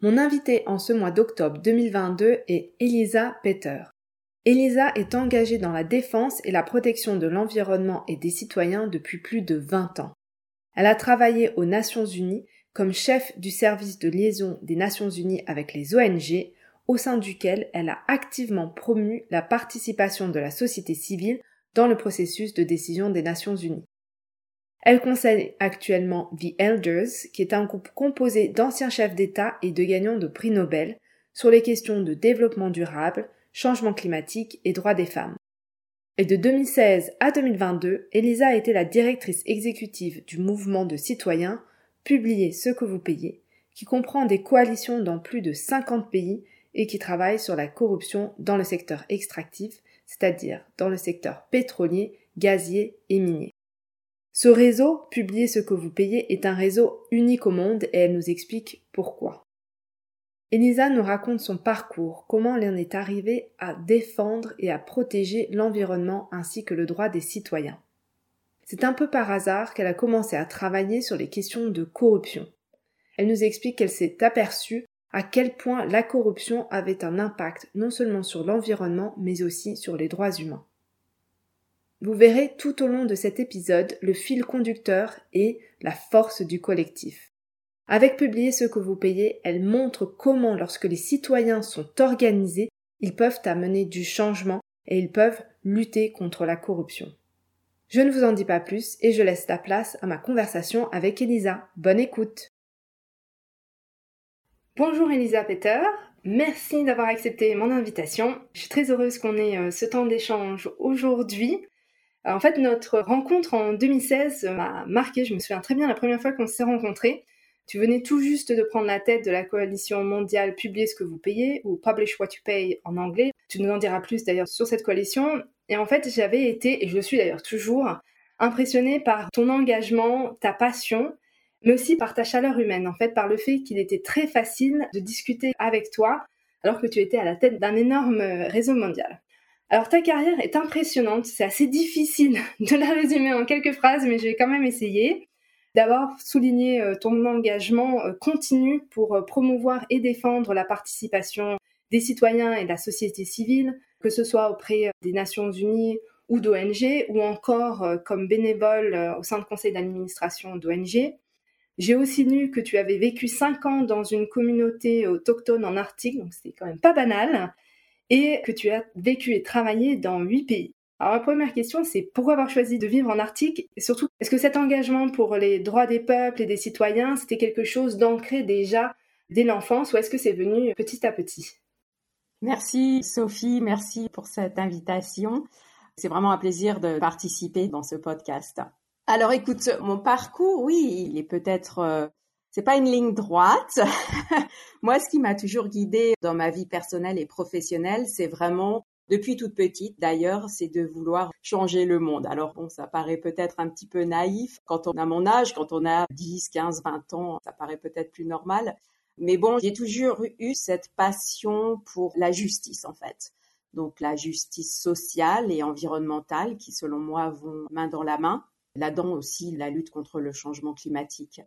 Mon invitée en ce mois d'octobre 2022 est Elisa Peter. Elisa est engagée dans la défense et la protection de l'environnement et des citoyens depuis plus de 20 ans. Elle a travaillé aux Nations Unies comme chef du service de liaison des Nations Unies avec les ONG, au sein duquel elle a activement promu la participation de la société civile dans le processus de décision des Nations Unies. Elle conseille actuellement The Elders, qui est un groupe composé d'anciens chefs d'État et de gagnants de prix Nobel sur les questions de développement durable, changement climatique et droits des femmes. Et de 2016 à 2022, Elisa a été la directrice exécutive du mouvement de citoyens Publiez ce que vous payez, qui comprend des coalitions dans plus de 50 pays et qui travaille sur la corruption dans le secteur extractif, c'est-à-dire dans le secteur pétrolier, gazier et minier. Ce réseau, Publiez ce que vous payez, est un réseau unique au monde et elle nous explique pourquoi. Elisa nous raconte son parcours, comment elle en est arrivée à défendre et à protéger l'environnement ainsi que le droit des citoyens. C'est un peu par hasard qu'elle a commencé à travailler sur les questions de corruption. Elle nous explique qu'elle s'est aperçue à quel point la corruption avait un impact non seulement sur l'environnement mais aussi sur les droits humains. Vous verrez tout au long de cet épisode le fil conducteur et la force du collectif. Avec Publier ce que vous payez, elle montre comment lorsque les citoyens sont organisés, ils peuvent amener du changement et ils peuvent lutter contre la corruption. Je ne vous en dis pas plus et je laisse la place à ma conversation avec Elisa. Bonne écoute. Bonjour Elisa Peter, merci d'avoir accepté mon invitation. Je suis très heureuse qu'on ait euh, ce temps d'échange aujourd'hui. Euh, en fait, notre rencontre en 2016 m'a marqué. Je me souviens très bien la première fois qu'on s'est rencontrés. Tu venais tout juste de prendre la tête de la coalition mondiale Publiez ce que vous payez, ou Publish what you pay en anglais. Tu nous en diras plus d'ailleurs sur cette coalition. Et en fait, j'avais été, et je suis d'ailleurs toujours, impressionnée par ton engagement, ta passion, mais aussi par ta chaleur humaine, en fait, par le fait qu'il était très facile de discuter avec toi alors que tu étais à la tête d'un énorme réseau mondial. Alors ta carrière est impressionnante, c'est assez difficile de la résumer en quelques phrases, mais je vais quand même essayer. D'abord, souligner euh, ton engagement euh, continu pour euh, promouvoir et défendre la participation des citoyens et de la société civile, que ce soit auprès des Nations Unies ou d'ONG, ou encore comme bénévole au sein du conseil d'administration d'ONG. J'ai aussi lu que tu avais vécu cinq ans dans une communauté autochtone en Arctique, donc c'était quand même pas banal et que tu as vécu et travaillé dans huit pays. Alors la première question, c'est pourquoi avoir choisi de vivre en Arctique? Et surtout, est-ce que cet engagement pour les droits des peuples et des citoyens, c'était quelque chose d'ancré déjà dès l'enfance ou est-ce que c'est venu petit à petit? Merci Sophie, merci pour cette invitation. C'est vraiment un plaisir de participer dans ce podcast. Alors écoute, mon parcours, oui, il est peut-être euh, c'est pas une ligne droite. Moi, ce qui m'a toujours guidée dans ma vie personnelle et professionnelle, c'est vraiment depuis toute petite, d'ailleurs, c'est de vouloir changer le monde. Alors bon, ça paraît peut-être un petit peu naïf quand on a mon âge, quand on a 10, 15, 20 ans, ça paraît peut-être plus normal. Mais bon, j'ai toujours eu cette passion pour la justice, en fait. Donc la justice sociale et environnementale qui, selon moi, vont main dans la main. Là-dedans aussi, la lutte contre le changement climatique.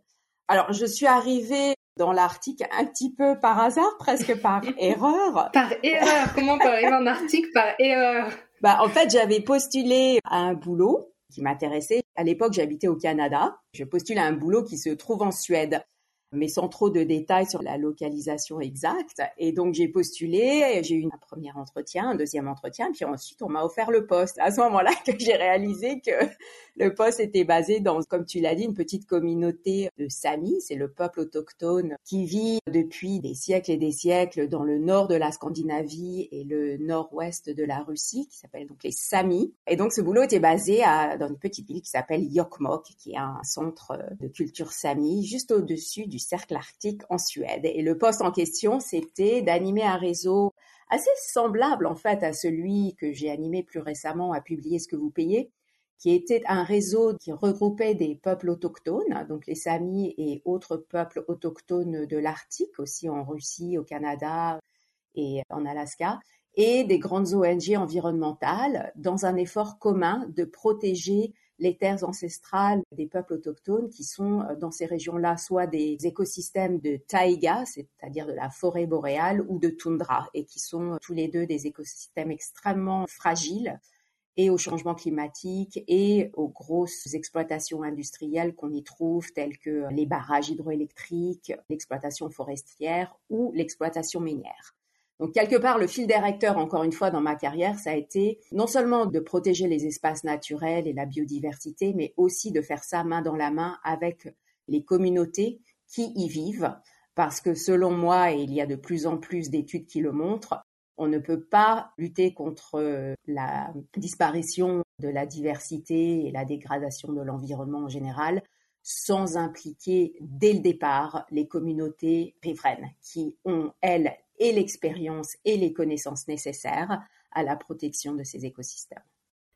Alors, je suis arrivée dans l'Arctique un petit peu par hasard, presque par erreur. Par erreur Comment on arriver en Arctique par erreur? Bah, En fait, j'avais postulé à un boulot qui m'intéressait. À l'époque, j'habitais au Canada. Je postule à un boulot qui se trouve en Suède mais sans trop de détails sur la localisation exacte. Et donc j'ai postulé, j'ai eu un premier entretien, un deuxième entretien, puis ensuite on m'a offert le poste. À ce moment-là que j'ai réalisé que le poste était basé dans, comme tu l'as dit, une petite communauté de Sami, c'est le peuple autochtone qui vit depuis des siècles et des siècles dans le nord de la Scandinavie et le nord-ouest de la Russie, qui s'appelle donc les Sami. Et donc ce boulot était basé dans une petite ville qui s'appelle Yokmok, qui est un centre de culture Sami, juste au-dessus du cercle arctique en Suède. Et le poste en question, c'était d'animer un réseau assez semblable en fait à celui que j'ai animé plus récemment à publier ce que vous payez, qui était un réseau qui regroupait des peuples autochtones, donc les Samis et autres peuples autochtones de l'Arctique, aussi en Russie, au Canada et en Alaska, et des grandes ONG environnementales dans un effort commun de protéger les terres ancestrales des peuples autochtones qui sont euh, dans ces régions-là soit des écosystèmes de taïga, c'est-à-dire de la forêt boréale, ou de toundra, et qui sont euh, tous les deux des écosystèmes extrêmement fragiles et au changement climatique et aux grosses exploitations industrielles qu'on y trouve, telles que les barrages hydroélectriques, l'exploitation forestière ou l'exploitation minière. Donc quelque part, le fil directeur, encore une fois, dans ma carrière, ça a été non seulement de protéger les espaces naturels et la biodiversité, mais aussi de faire ça main dans la main avec les communautés qui y vivent. Parce que selon moi, et il y a de plus en plus d'études qui le montrent, on ne peut pas lutter contre la disparition de la diversité et la dégradation de l'environnement en général sans impliquer dès le départ les communautés riveraines qui ont, elles, et l'expérience et les connaissances nécessaires à la protection de ces écosystèmes.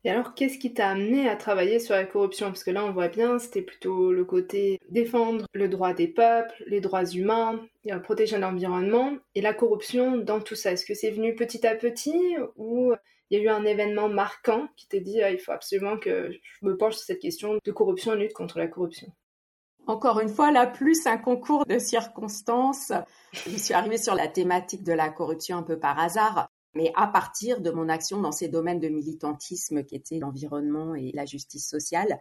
Et alors, qu'est-ce qui t'a amené à travailler sur la corruption? Parce que là, on voit bien, c'était plutôt le côté défendre le droit des peuples, les droits humains, protéger l'environnement, et la corruption dans tout ça. Est-ce que c'est venu petit à petit ou il y a eu un événement marquant qui t'a dit ah, il faut absolument que je me penche sur cette question de corruption et lutte contre la corruption? Encore une fois, là, plus un concours de circonstances. Je suis arrivée sur la thématique de la corruption un peu par hasard, mais à partir de mon action dans ces domaines de militantisme qui étaient l'environnement et la justice sociale.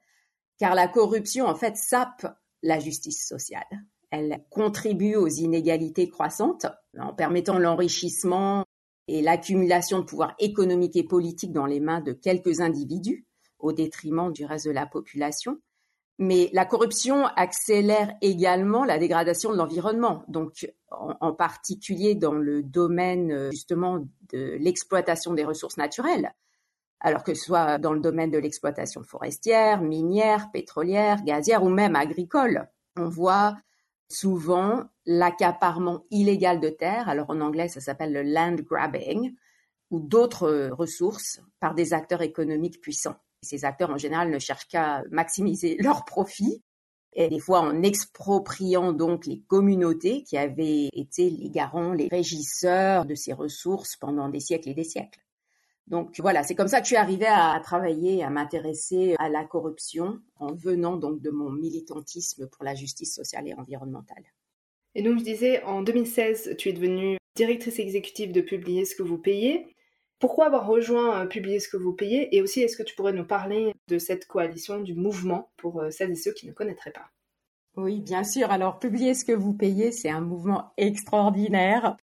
Car la corruption, en fait, sape la justice sociale. Elle contribue aux inégalités croissantes en permettant l'enrichissement et l'accumulation de pouvoir économique et politique dans les mains de quelques individus au détriment du reste de la population. Mais la corruption accélère également la dégradation de l'environnement, donc en, particulier dans le domaine euh, justement de l'exploitation des ressources naturelles, alors que ce soit dans le domaine de l'exploitation forestière, minière, pétrolière, gazière ou même agricole. On voit souvent l'accaparement illégal de terres, alors en anglais ça s'appelle le land grabbing, ou d'autres ressources par des acteurs économiques puissants. Ces acteurs, en général, ne cherchent qu'à maximiser leurs profits et des fois en expropriant donc les communautés qui avaient été les garants, les régisseurs de ces ressources pendant des siècles et des siècles. Donc voilà, c'est comme ça que je suis arrivée à travailler, à m'intéresser à la corruption en venant donc de mon militantisme pour la justice sociale et environnementale. Et donc je disais, en 2016, tu es devenue directrice exécutive de Publier ce que vous payez. Pourquoi avoir rejoint euh, Publier ce que vous payez Et aussi, est-ce que tu pourrais nous parler de cette coalition, du mouvement, pour euh, celles et ceux qui ne connaîtraient pas? Oui, bien sûr. Alors, Publier ce que vous payez, c'est un mouvement extraordinaire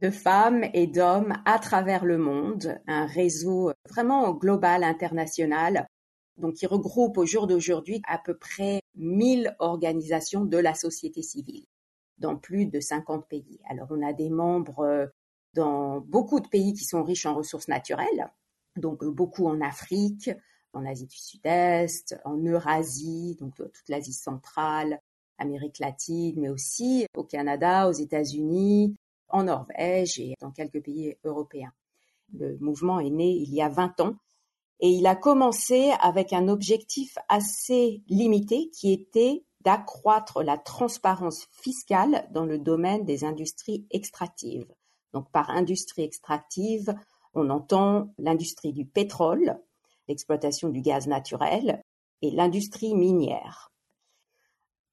de femmes et d'hommes à travers le monde, un réseau vraiment global, international, donc qui regroupe au jour d'aujourd'hui à peu près 1000 organisations de la société civile dans plus de 50 pays. Alors on a des membres euh, dans beaucoup de pays qui sont riches en ressources naturelles, donc euh, beaucoup en Afrique, en Asie du Sud-Est, en Eurasie, donc euh, toute l'Asie centrale, Amérique latine, mais aussi au Canada, aux États-Unis, en Norvège et dans quelques pays européens. Le mouvement est né il y a 20 ans et il a commencé avec un objectif assez limité qui était d'accroître la transparence fiscale dans le domaine des industries extractives. Donc par industrie extractive, on entend l'industrie du pétrole, l'exploitation du gaz naturel et l'industrie minière.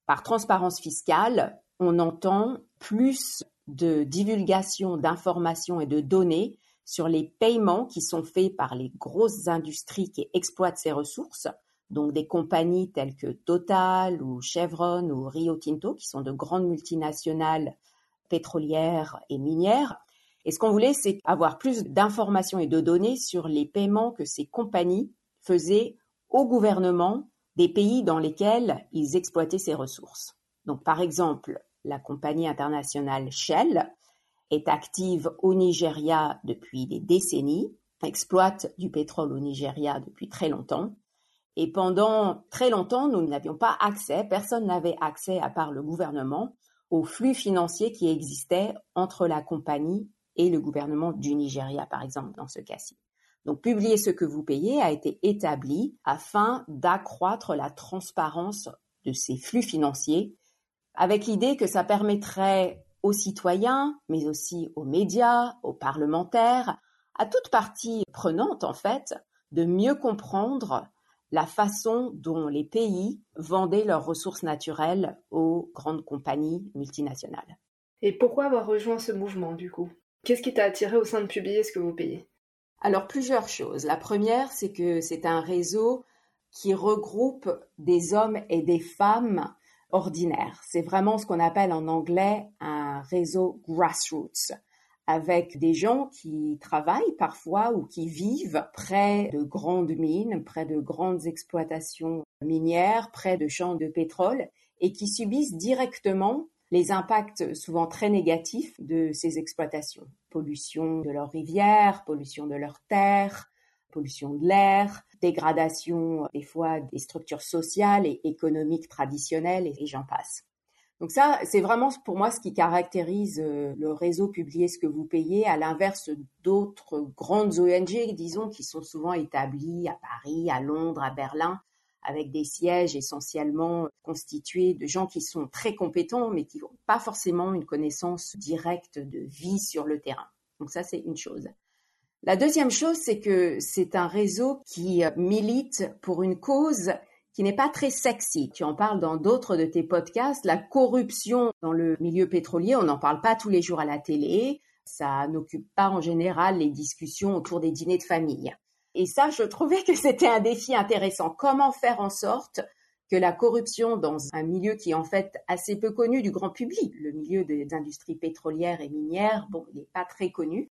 Par transparence fiscale, on entend plus de divulgation d'informations et de données sur les paiements qui sont faits par les grosses industries qui exploitent ces ressources, donc des compagnies telles que Total ou Chevron ou Rio Tinto, qui sont de grandes multinationales pétrolières et minières, et ce qu'on voulait, c'est avoir plus d'informations et de données sur les paiements que ces compagnies faisaient au gouvernement des pays dans lesquels ils exploitaient ces ressources. Donc, par exemple, la compagnie internationale Shell est active au Nigeria depuis des décennies, exploite du pétrole au Nigeria depuis très longtemps. Et pendant très longtemps, nous n'avions pas accès, personne n'avait accès, à part le gouvernement, aux flux financiers qui existaient entre la compagnie et le gouvernement du Nigeria, par exemple, dans ce cas-ci. Donc, publier ce que vous payez a été établi afin d'accroître la transparence de ces flux financiers, avec l'idée que ça permettrait aux citoyens, mais aussi aux médias, aux parlementaires, à toute partie prenante, en fait, de mieux comprendre la façon dont les pays vendaient leurs ressources naturelles aux grandes compagnies multinationales. Et pourquoi avoir rejoint ce mouvement, du coup? Qu'est-ce qui t'a attiré au sein de publier ce que vous payez? Alors, plusieurs choses. La première, c'est que c'est un réseau qui regroupe des hommes et des femmes ordinaires. C'est vraiment ce qu'on appelle en anglais un réseau grassroots avec des gens qui travaillent parfois ou qui vivent près de grandes mines, près de grandes exploitations minières, près de champs de pétrole et qui subissent directement les impacts souvent très négatifs de ces exploitations. Pollution de leurs rivières, pollution de leurs terres, pollution de l'air, dégradation des fois des structures sociales et économiques traditionnelles et j'en passe. Donc ça, c'est vraiment pour moi ce qui caractérise euh, le réseau Publier ce que vous payez, à l'inverse d'autres grandes ONG, disons, qui sont souvent établies à Paris, à Londres, à Berlin, avec des sièges essentiellement constitués de gens qui sont très compétents, mais qui n'ont pas forcément une connaissance directe de vie sur le terrain. Donc ça, c'est une chose. La deuxième chose, c'est que c'est un réseau qui milite pour une cause qui n'est pas très sexy. Tu en parles dans d'autres de tes podcasts. La corruption dans le milieu pétrolier, on n'en parle pas tous les jours à la télé. Ça n'occupe pas en général les discussions autour des dîners de famille. Et ça, je trouvais que c'était un défi intéressant. Comment faire en sorte que la corruption dans un milieu qui est en fait assez peu connu du grand public, le milieu des industries pétrolières et minières, bon, il n'est pas très connu,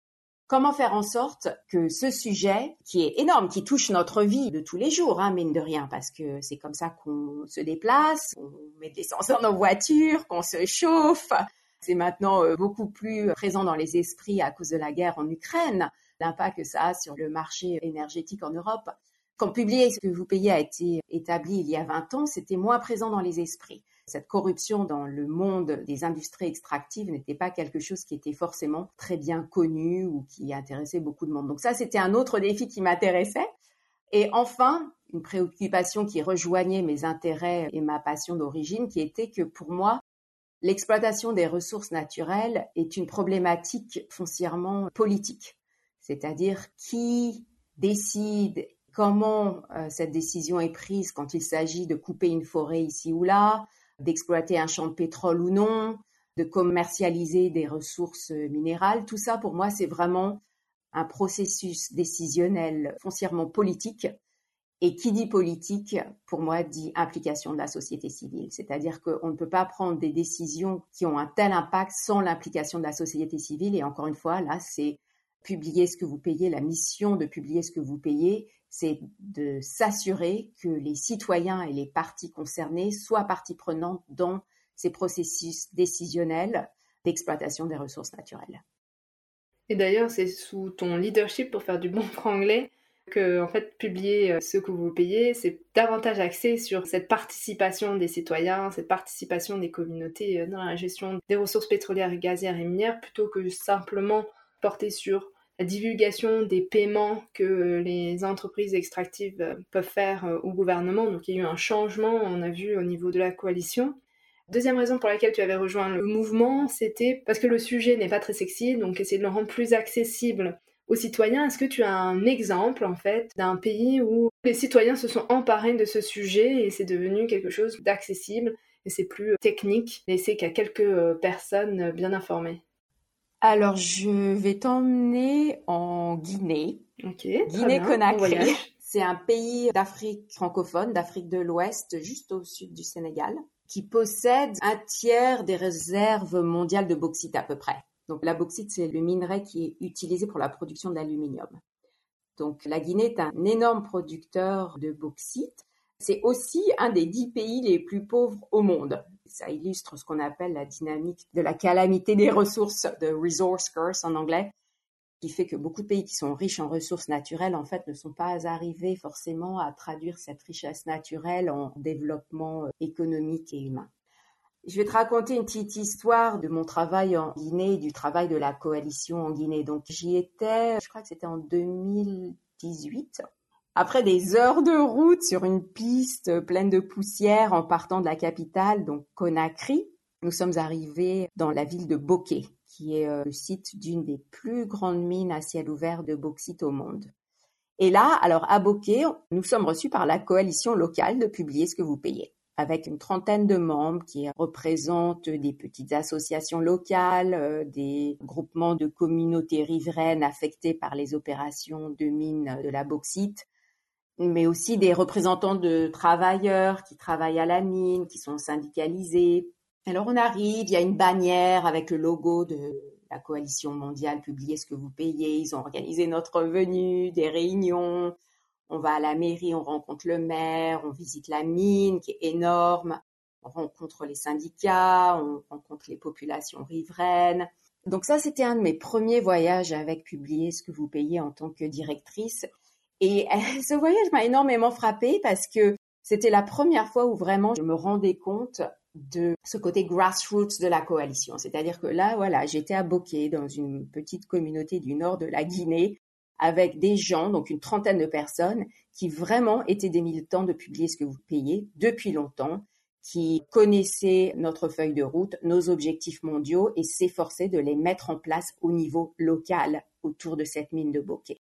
Comment faire en sorte que ce sujet, qui est énorme, qui touche notre vie de tous les jours, hein, mine de rien, parce que c'est comme ça qu'on se déplace, on met de l'essence dans nos voitures, qu'on se chauffe, c'est maintenant euh, beaucoup plus présent dans les esprits à cause de la guerre en Ukraine, l'impact que ça a sur le marché énergétique en Europe. Quand publier ce que vous payez a été établi il y a 20 ans, c'était moins présent dans les esprits cette corruption dans le monde des industries extractives n'était pas quelque chose qui était forcément très bien connu ou qui intéressait beaucoup de monde. Donc ça, c'était un autre défi qui m'intéressait. Et enfin, une préoccupation qui rejoignait mes intérêts et ma passion d'origine, qui était que pour moi, l'exploitation des ressources naturelles est une problématique foncièrement politique. C'est-à-dire qui décide comment euh, cette décision est prise quand il s'agit de couper une forêt ici ou là, d'exploiter un champ de pétrole ou non, de commercialiser des ressources minérales. Tout ça, pour moi, c'est vraiment un processus décisionnel foncièrement politique. Et qui dit politique, pour moi, dit implication de la société civile. C'est-à-dire qu'on ne peut pas prendre des décisions qui ont un tel impact sans l'implication de la société civile. Et encore une fois, là, c'est publier ce que vous payez, la mission de publier ce que vous payez, c'est de s'assurer que les citoyens et les parties concernées soient partie prenante dans ces processus décisionnels d'exploitation des ressources naturelles. Et d'ailleurs, c'est sous ton leadership, pour faire du bon franglais, que en fait publier euh, ce que vous payez, c'est davantage axé sur cette participation des citoyens, cette participation des communautés euh, dans la gestion des ressources pétrolières, gazières et minières, plutôt que simplement porter sur la divulgation des paiements que les entreprises extractives euh, peuvent faire euh, au gouvernement. Donc il y a eu un changement, on a vu au niveau de la coalition. Deuxième raison pour laquelle tu avais rejoint le mouvement, c'était parce que le sujet n'est pas très sexy, donc essayer de le rendre plus accessible aux citoyens. Est-ce que tu as un exemple en fait d'un pays où les citoyens se sont emparés de ce sujet et c'est devenu quelque chose d'accessible et c'est plus technique, et c'est qu'à quelques euh, personnes bien informées? Alors, je vais t'emmener en Guinée. Guinée-Conakry. C'est un pays d'Afrique francophone, d'Afrique de l'Ouest, juste au sud du Sénégal, qui possède un tiers des réserves mondiales de bauxite à peu près. Donc la bauxite, c'est le minerai qui est utilisé pour la production d'aluminium. Donc la Guinée est un énorme producteur de bauxite. C'est aussi un des dix pays les plus pauvres au monde. Ça illustre ce qu'on appelle la dynamique de la calamité des ressources, de resource curse en anglais, qui fait que beaucoup de pays qui sont riches en ressources naturelles, en fait, ne sont pas arrivés forcément à traduire cette richesse naturelle en développement euh, économique et humain. Je vais te raconter une petite histoire de mon travail en Guinée, du travail de la coalition en Guinée. Donc j'y étais, je crois que c'était en 2018. Après des heures de route sur une piste pleine de poussière en partant de la capitale, donc Conakry, nous sommes arrivés dans la ville de Bokeh, qui est euh, le site d'une des plus grandes mines à ciel ouvert de bauxite au monde. Et là, alors à Bokeh, nous sommes reçus par la coalition locale de publier ce que vous payez avec une trentaine de membres qui représentent des petites associations locales, euh, des groupements de communautés riveraines affectées par les opérations de mine de la bauxite, mais aussi des représentants de travailleurs qui travaillent à la mine, qui sont syndicalisés. Alors on arrive, il y a une bannière avec le logo de la coalition mondiale Publiez ce que vous payez. Ils ont organisé notre venue, des réunions, on va à la mairie, on rencontre le maire, on visite la mine qui est énorme, on rencontre les syndicats, on rencontre les populations riveraines. Donc ça, c'était un de mes premiers voyages avec Publier ce que vous payez en tant que directrice. Et ce voyage m'a énormément frappée parce que c'était la première fois où vraiment je me rendais compte de ce côté grassroots de la coalition. C'est-à-dire que là, voilà, j'étais à Bokeh, dans une petite communauté du nord de la Guinée, avec des gens, donc une trentaine de personnes, qui vraiment étaient des militants de publier ce que vous payez depuis longtemps, qui connaissaient notre feuille de route, nos objectifs mondiaux et s'efforçaient de les mettre en place au niveau local autour de cette mine de bokeh.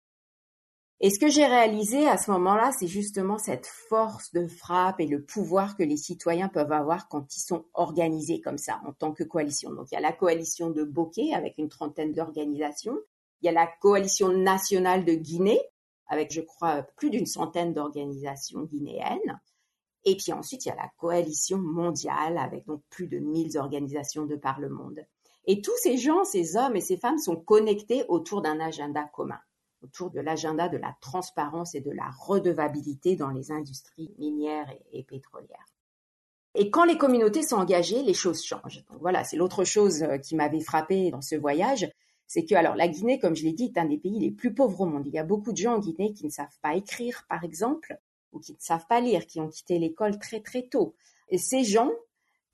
Et ce que j'ai réalisé à ce moment-là, c'est justement cette force de frappe et le pouvoir que les citoyens peuvent avoir quand ils sont organisés comme ça, en tant que coalition. Donc il y a la coalition de Bokeh avec une trentaine d'organisations. Il y a la coalition nationale de Guinée, avec, je crois, plus d'une centaine d'organisations guinéennes. Et puis ensuite, il y a la coalition mondiale, avec donc plus de 1000 organisations de par le monde. Et tous ces gens, ces hommes et ces femmes sont connectés autour d'un agenda commun, autour de l'agenda de la transparence et de la redevabilité dans les industries minières et, pétrolières. Et quand les communautés sont engagées, les choses changent. Voilà, c'est l'autre chose euh, qui m'avait frappé dans ce voyage, c'est que alors la Guinée, comme je l'ai dit, est un des pays les plus pauvres au monde. Il y a beaucoup de gens en Guinée qui ne savent pas écrire, par exemple, ou qui ne savent pas lire, qui ont quitté l'école très très tôt. Et ces gens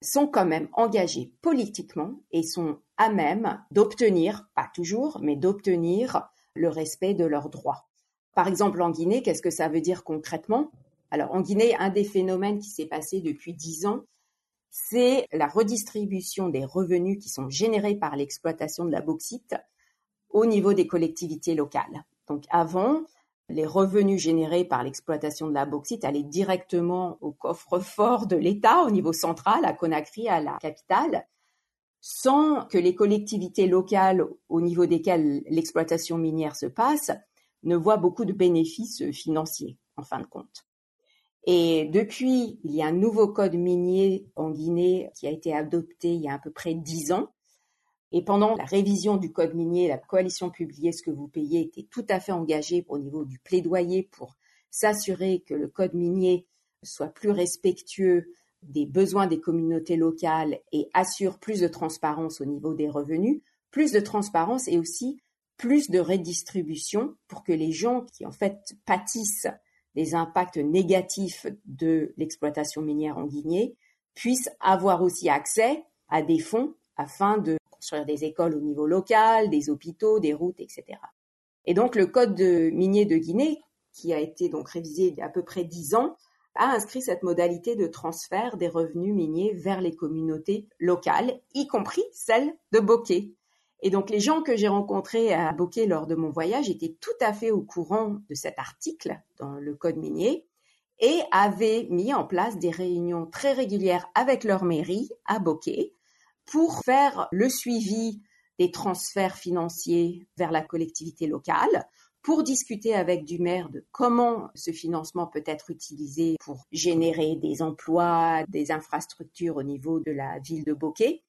sont quand même engagés politiquement et sont à même d'obtenir, pas toujours, mais d'obtenir le respect de leurs droits. Par exemple, en Guinée, qu'est-ce que ça veut dire concrètement? Alors, en Guinée, un des phénomènes qui s'est passé depuis dix ans, c'est la redistribution des revenus qui sont générés par l'exploitation de la bauxite au niveau des collectivités locales. Donc avant, les revenus générés par l'exploitation de la bauxite allaient directement au coffre-fort de l'État au niveau central, à Conakry, à la capitale, sans que les collectivités locales au niveau desquelles l'exploitation minière se passe ne voient beaucoup de bénéfices financiers, en fin de compte. Et depuis, il y a un nouveau code minier en Guinée qui a été adopté il y a à peu près dix ans. Et pendant la révision du code minier, la coalition publiée ce que vous payez était tout à fait engagée au niveau du plaidoyer pour s'assurer que le code minier soit plus respectueux des besoins des communautés locales et assure plus de transparence au niveau des revenus, plus de transparence et aussi plus de redistribution pour que les gens qui en fait pâtissent des impacts négatifs de l'exploitation minière en Guinée puissent avoir aussi accès à des fonds afin de construire des écoles au niveau local, des hôpitaux, des routes, etc. Et donc le code minier de Guinée, qui a été donc révisé il y a à peu près dix ans, a inscrit cette modalité de transfert des revenus miniers vers les communautés locales, y compris celles de Bokeh. Et donc les gens que j'ai rencontrés à Bokeh lors de mon voyage étaient tout à fait au courant de cet article dans le code minier et avaient mis en place des réunions très régulières avec leur mairie à Bokeh pour faire le suivi des transferts financiers vers la collectivité locale, pour discuter avec du maire de comment ce financement peut être utilisé pour générer des emplois, des infrastructures au niveau de la ville de Bokeh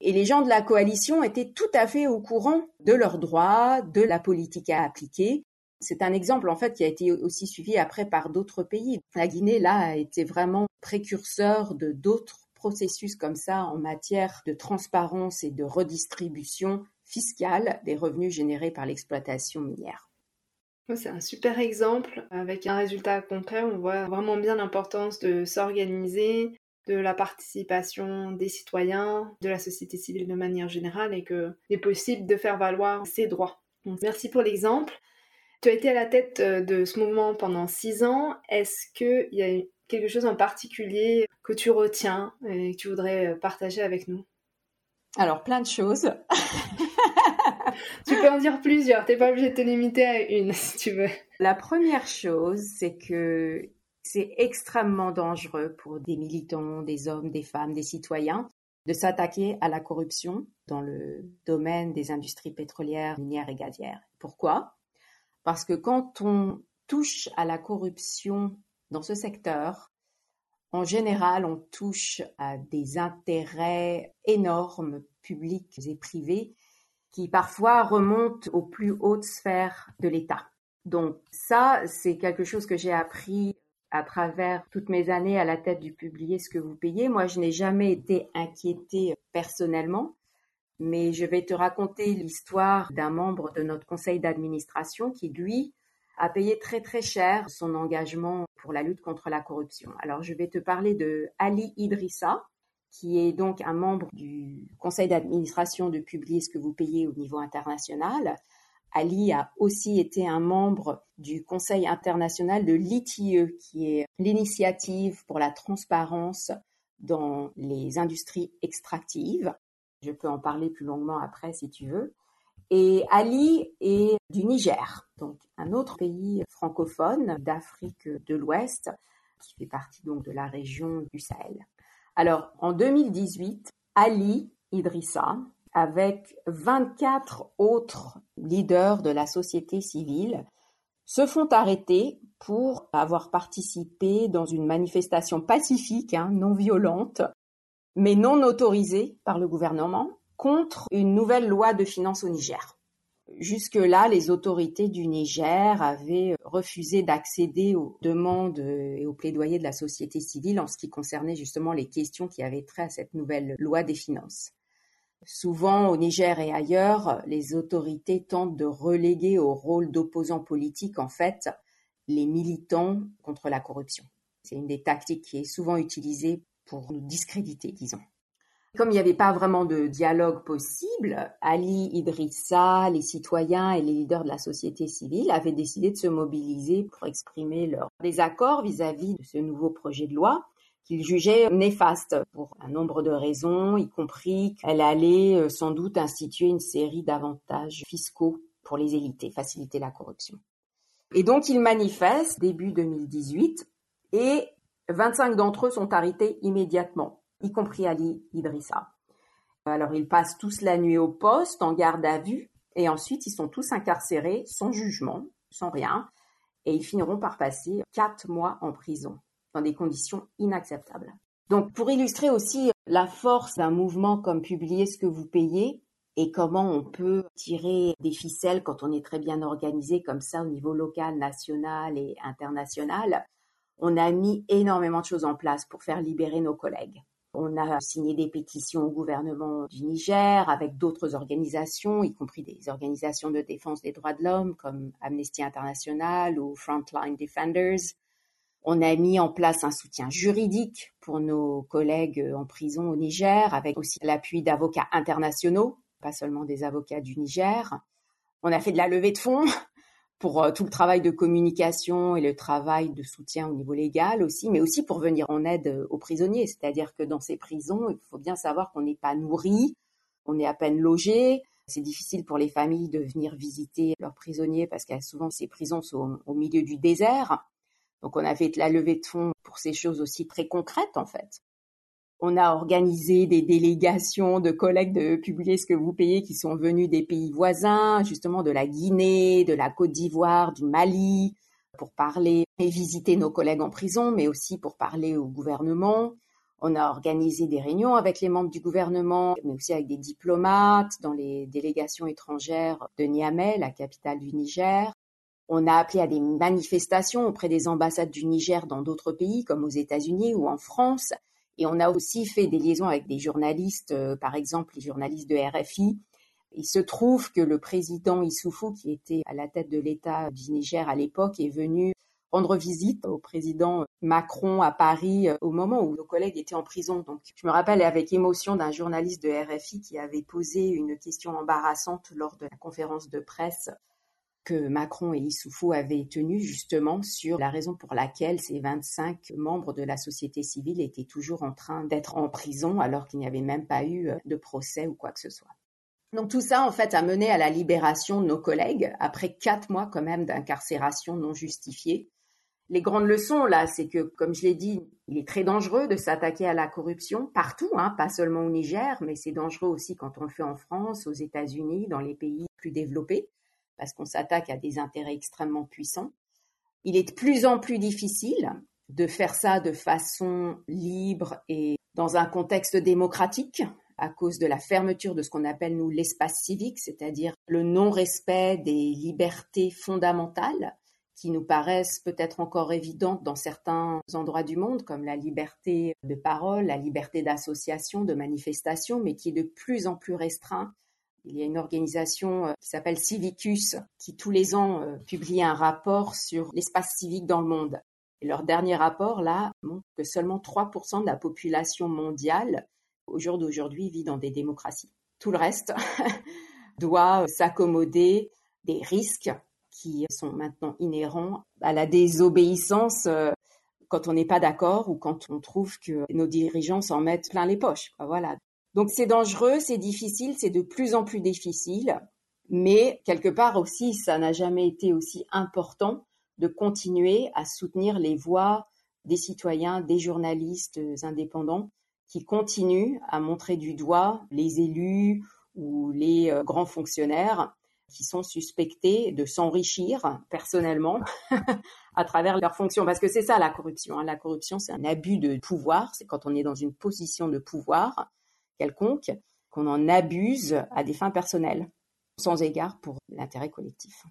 et les gens de la coalition étaient tout à fait au courant de leurs droits, de la politique à appliquer. C'est un exemple en fait qui a été aussi suivi après par d'autres pays. La Guinée là a été vraiment précurseur de d'autres processus comme ça en matière de transparence et de redistribution fiscale des revenus générés par l'exploitation minière. C'est un super exemple avec un résultat concret. On voit vraiment bien l'importance de s'organiser, de la participation des citoyens, de la société civile de manière générale et qu'il est possible de faire valoir ses droits. merci pour l'exemple. Tu as été à la tête euh, de ce mouvement pendant six ans. Est-ce qu'il y a quelque chose en particulier que tu retiens et que tu voudrais euh, partager avec nous? Alors, plein de choses. tu peux en dire plusieurs, tu n'es pas obligé de te limiter à une si tu veux. La première chose, c'est que c'est extrêmement dangereux pour des militants, des hommes, des femmes, des citoyens de s'attaquer à la corruption dans le domaine des industries pétrolières, minières et gazières. Pourquoi? Parce que quand on touche à la corruption dans ce secteur, en général, on touche à des intérêts énormes, publics et privés, qui parfois remontent aux plus hautes sphères de l'État. Donc ça, c'est quelque chose que j'ai appris à travers toutes mes années à la tête du publier ce que vous payez. Moi, je n'ai jamais été inquiétée personnellement, mais je vais te raconter l'histoire d'un membre de notre conseil d'administration qui, lui, a payé très très cher son engagement pour la lutte contre la corruption. Alors, je vais te parler de Ali Idrissa, qui est donc un membre du conseil d'administration de publier ce que vous payez au niveau international. Ali a aussi été un membre du Conseil international de l'ITIE, qui est l'initiative pour la transparence dans les industries extractives. Je peux en parler plus longuement après si tu veux. Et Ali est du Niger, donc un autre pays francophone d'Afrique de l'Ouest, qui fait partie donc de la région du Sahel. Alors, en 2018, Ali Idrissa, avec 24 autres leaders de la société civile, se font arrêter pour avoir participé dans une manifestation pacifique, hein, non violente, mais non autorisée par le gouvernement, contre une nouvelle loi de finances au Niger. Jusque-là, les autorités du Niger avaient refusé d'accéder aux demandes et aux plaidoyers de la société civile en ce qui concernait justement les questions qui avaient trait à cette nouvelle loi des finances. Souvent, au Niger et ailleurs, les autorités tentent de reléguer au rôle d'opposants politiques, en fait, les militants contre la corruption. C'est une des tactiques qui est souvent utilisée pour nous discréditer, disons. Comme il n'y avait pas vraiment de dialogue possible, Ali Idrissa, les citoyens et les leaders de la société civile avaient décidé de se mobiliser pour exprimer leur désaccord vis-à-vis de ce nouveau projet de loi qu'ils jugeaient néfaste pour un nombre de raisons, y compris qu'elle allait euh, sans doute instituer une série d'avantages fiscaux pour les élites faciliter la corruption. Et donc ils manifestent début 2018 et 25 d'entre eux sont arrêtés immédiatement, y compris Ali Idrissa. Alors ils passent tous la nuit au poste, en garde à vue, et ensuite ils sont tous incarcérés sans jugement, sans rien, et ils finiront par passer quatre mois en prison dans des conditions inacceptables. Donc pour illustrer aussi la force d'un mouvement comme publier ce que vous payez et comment on peut tirer des ficelles quand on est très bien organisé comme ça au niveau local, national et international, on a mis énormément de choses en place pour faire libérer nos collègues. On a signé des pétitions au gouvernement du Niger avec d'autres organisations, y compris des organisations de défense des droits de l'homme comme Amnesty International ou Frontline Defenders. On a mis en place un soutien juridique pour nos collègues en prison au Niger, avec aussi l'appui d'avocats internationaux, pas seulement des avocats du Niger. On a fait de la levée de fonds pour euh, tout le travail de communication et le travail de soutien au niveau légal aussi, mais aussi pour venir en aide aux prisonniers. C'est-à-dire que dans ces prisons, il faut bien savoir qu'on n'est pas nourri, on est à peine logé. C'est difficile pour les familles de venir visiter leurs prisonniers parce que souvent ces prisons sont au milieu du désert. Donc on a fait de la levée de fonds pour ces choses aussi très concrètes en fait. On a organisé des délégations de collègues de publier ce que vous payez qui sont venus des pays voisins, justement de la Guinée, de la Côte d'Ivoire, du Mali, pour parler et visiter nos collègues en prison, mais aussi pour parler au gouvernement. On a organisé des réunions avec les membres du gouvernement, mais aussi avec des diplomates dans les délégations étrangères de Niamey, la capitale du Niger. On a appelé à des manifestations auprès des ambassades du Niger dans d'autres pays, comme aux États-Unis ou en France. Et on a aussi fait des liaisons avec des journalistes, euh, par exemple les journalistes de RFI. Il se trouve que le président Issoufou, qui était à la tête de l'État du Niger à l'époque, est venu rendre visite au président Macron à Paris au moment où nos collègues étaient en prison. Donc, je me rappelle avec émotion d'un journaliste de RFI qui avait posé une question embarrassante lors de la conférence de presse que Macron et Issoufou avaient tenu justement sur la raison pour laquelle ces 25 membres de la société civile étaient toujours en train d'être en prison alors qu'il n'y avait même pas eu de procès ou quoi que ce soit. Donc tout ça, en fait, a mené à la libération de nos collègues après quatre mois quand même d'incarcération non justifiée. Les grandes leçons, là, c'est que, comme je l'ai dit, il est très dangereux de s'attaquer à la corruption partout, hein, pas seulement au Niger, mais c'est dangereux aussi quand on le fait en France, aux États-Unis, dans les pays plus développés, parce qu'on s'attaque à des intérêts extrêmement puissants. Il est de plus en plus difficile de faire ça de façon libre et dans un contexte démocratique, à cause de la fermeture de ce qu'on appelle, nous, l'espace civique, c'est-à-dire le non-respect des libertés fondamentales qui nous paraissent peut-être encore évidentes dans certains endroits du monde, comme la liberté de parole, la liberté d'association, de manifestation, mais qui est de plus en plus restreint. Il y a une organisation euh, qui s'appelle Civicus, qui tous les ans euh, publie un rapport sur l'espace civique dans le monde. Et leur dernier rapport, là, montre que seulement 3% de la population mondiale au jour d'aujourd'hui, vit dans des démocraties. Tout le reste doit s'accommoder des risques qui sont maintenant inhérents à la désobéissance euh, quand on n'est pas d'accord ou quand on trouve que nos dirigeants s'en mettent plein les poches. Voilà. Donc c'est dangereux, c'est difficile, c'est de plus en plus difficile, mais quelque part aussi, ça n'a jamais été aussi important de continuer à soutenir les voix des citoyens, des journalistes indépendants qui continue à montrer du doigt les élus ou les euh, grands fonctionnaires qui sont suspectés de s'enrichir personnellement à travers leurs fonctions. Parce que c'est ça la corruption. Hein. La corruption, c'est un abus de pouvoir. C'est quand on est dans une position de pouvoir quelconque, qu'on en abuse à des fins personnelles, sans égard pour l'intérêt collectif.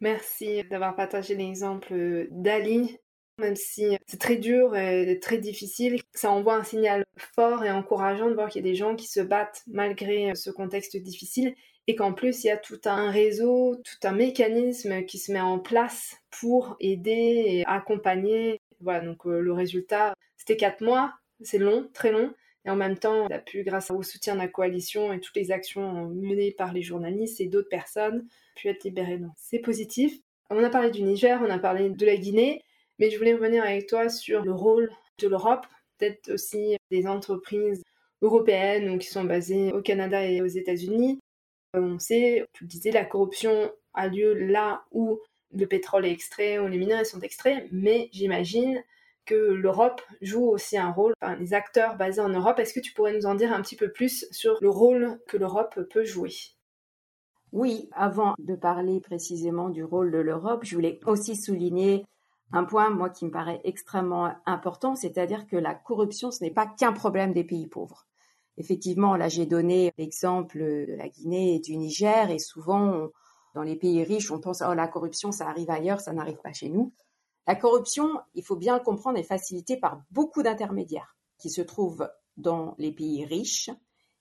Merci d'avoir partagé l'exemple d'Ali même si c'est très dur et très difficile, ça envoie un signal fort et encourageant de voir qu'il y a des gens qui se battent malgré ce contexte difficile et qu'en plus il y a tout un réseau, tout un mécanisme qui se met en place pour aider et accompagner. Voilà, donc euh, le résultat, c'était quatre mois, c'est long, très long, et en même temps, on a pu, grâce au soutien de la coalition et toutes les actions menées par les journalistes et d'autres personnes, pu être libéré. Donc c'est positif. On a parlé du Niger, on a parlé de la Guinée. Mais je voulais revenir avec toi sur le rôle de l'Europe, peut-être aussi des entreprises européennes qui sont basées au Canada et aux États-Unis. Euh, on sait, tu le disais, la corruption a lieu là où le pétrole est extrait, où les minerais sont extraits, mais j'imagine que l'Europe joue aussi un rôle, enfin, les acteurs basés en Europe. Est-ce que tu pourrais nous en dire un petit peu plus sur le rôle que l'Europe peut jouer? Oui, avant de parler précisément du rôle de l'Europe, je voulais aussi souligner un point, moi, qui me paraît extrêmement important, c'est-à-dire que la corruption, ce n'est pas qu'un problème des pays pauvres. Effectivement, là, j'ai donné l'exemple de la Guinée et du Niger, et souvent, dans les pays riches, on pense, oh, la corruption, ça arrive ailleurs, ça n'arrive pas chez nous. La corruption, il faut bien le comprendre, est facilitée par beaucoup d'intermédiaires qui se trouvent dans les pays riches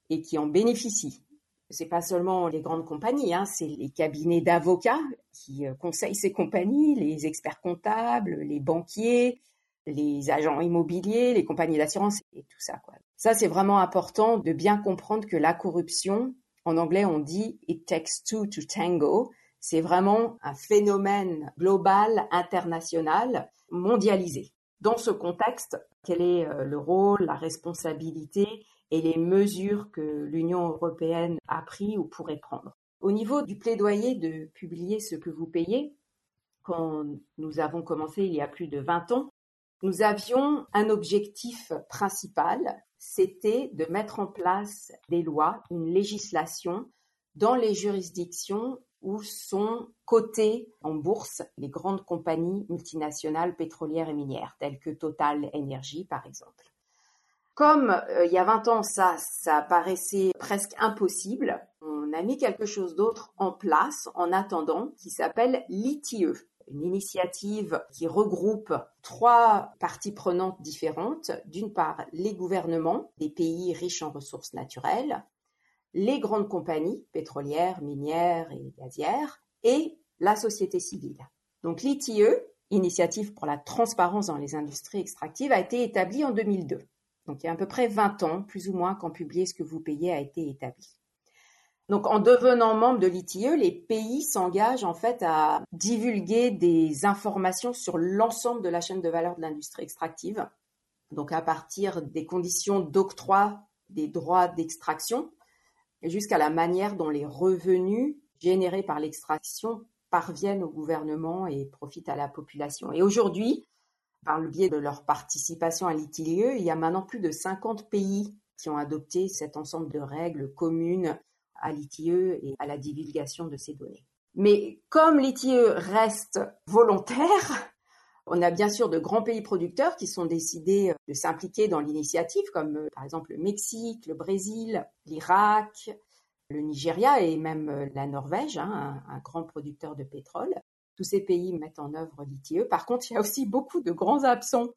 et qui en bénéficient c'est pas seulement les grandes compagnies, hein, c'est les cabinets d'avocats qui euh, conseillent ces compagnies, les experts comptables, les banquiers, les agents immobiliers, les compagnies d'assurance et tout ça. Ça, c'est vraiment important de bien comprendre que la corruption, en anglais, on dit it takes two to tango. C'est vraiment un phénomène global, international, mondialisé. Dans ce contexte, quel est euh, le rôle, la responsabilité et les mesures que l'Union européenne a pris ou pourrait prendre? Au niveau du plaidoyer de publier ce que vous payez, quand nous avons commencé il y a plus de 20 ans, nous avions un objectif principal, c'était de mettre en place des lois, une législation dans les juridictions où sont cotées en bourse les grandes compagnies multinationales pétrolières et minières, telles que Total Energy par exemple. Comme euh, il y a 20 ans, ça, ça paraissait presque impossible, on a mis quelque chose d'autre en place en attendant qui s'appelle l'ITIE, une initiative qui regroupe trois parties prenantes différentes. D'une part, les gouvernements des pays riches en ressources naturelles, les grandes compagnies pétrolières, minières et gazières, et la société civile. Donc l'ITIE, Initiative pour la transparence dans les industries extractives, a été établie en 2002. Donc il y a à peu près 20 ans, plus ou moins, quand Publier ce que vous payez a été établi. Donc en devenant membre de l'ITIE, les pays s'engagent en fait à divulguer des informations sur l'ensemble de la chaîne de valeur de l'industrie extractive. Donc à partir des conditions d'octroi des droits d'extraction jusqu'à la manière dont les revenus générés par l'extraction parviennent au gouvernement et profitent à la population. Et aujourd'hui, par le biais de leur participation à l'ITIE, il y a maintenant plus de 50 pays qui ont adopté cet ensemble de règles communes à l'ITIE et à la divulgation de ces données. Mais comme l'ITIE reste volontaire, on a bien sûr de grands pays producteurs qui sont décidés de s'impliquer dans l'initiative, comme euh, par exemple le Mexique, le Brésil, l'Irak, le Nigeria et même euh, la Norvège, hein, un, grand producteur de pétrole. Tous ces pays mettent en œuvre l'ITIE. Par contre, il y a aussi beaucoup de grands absents,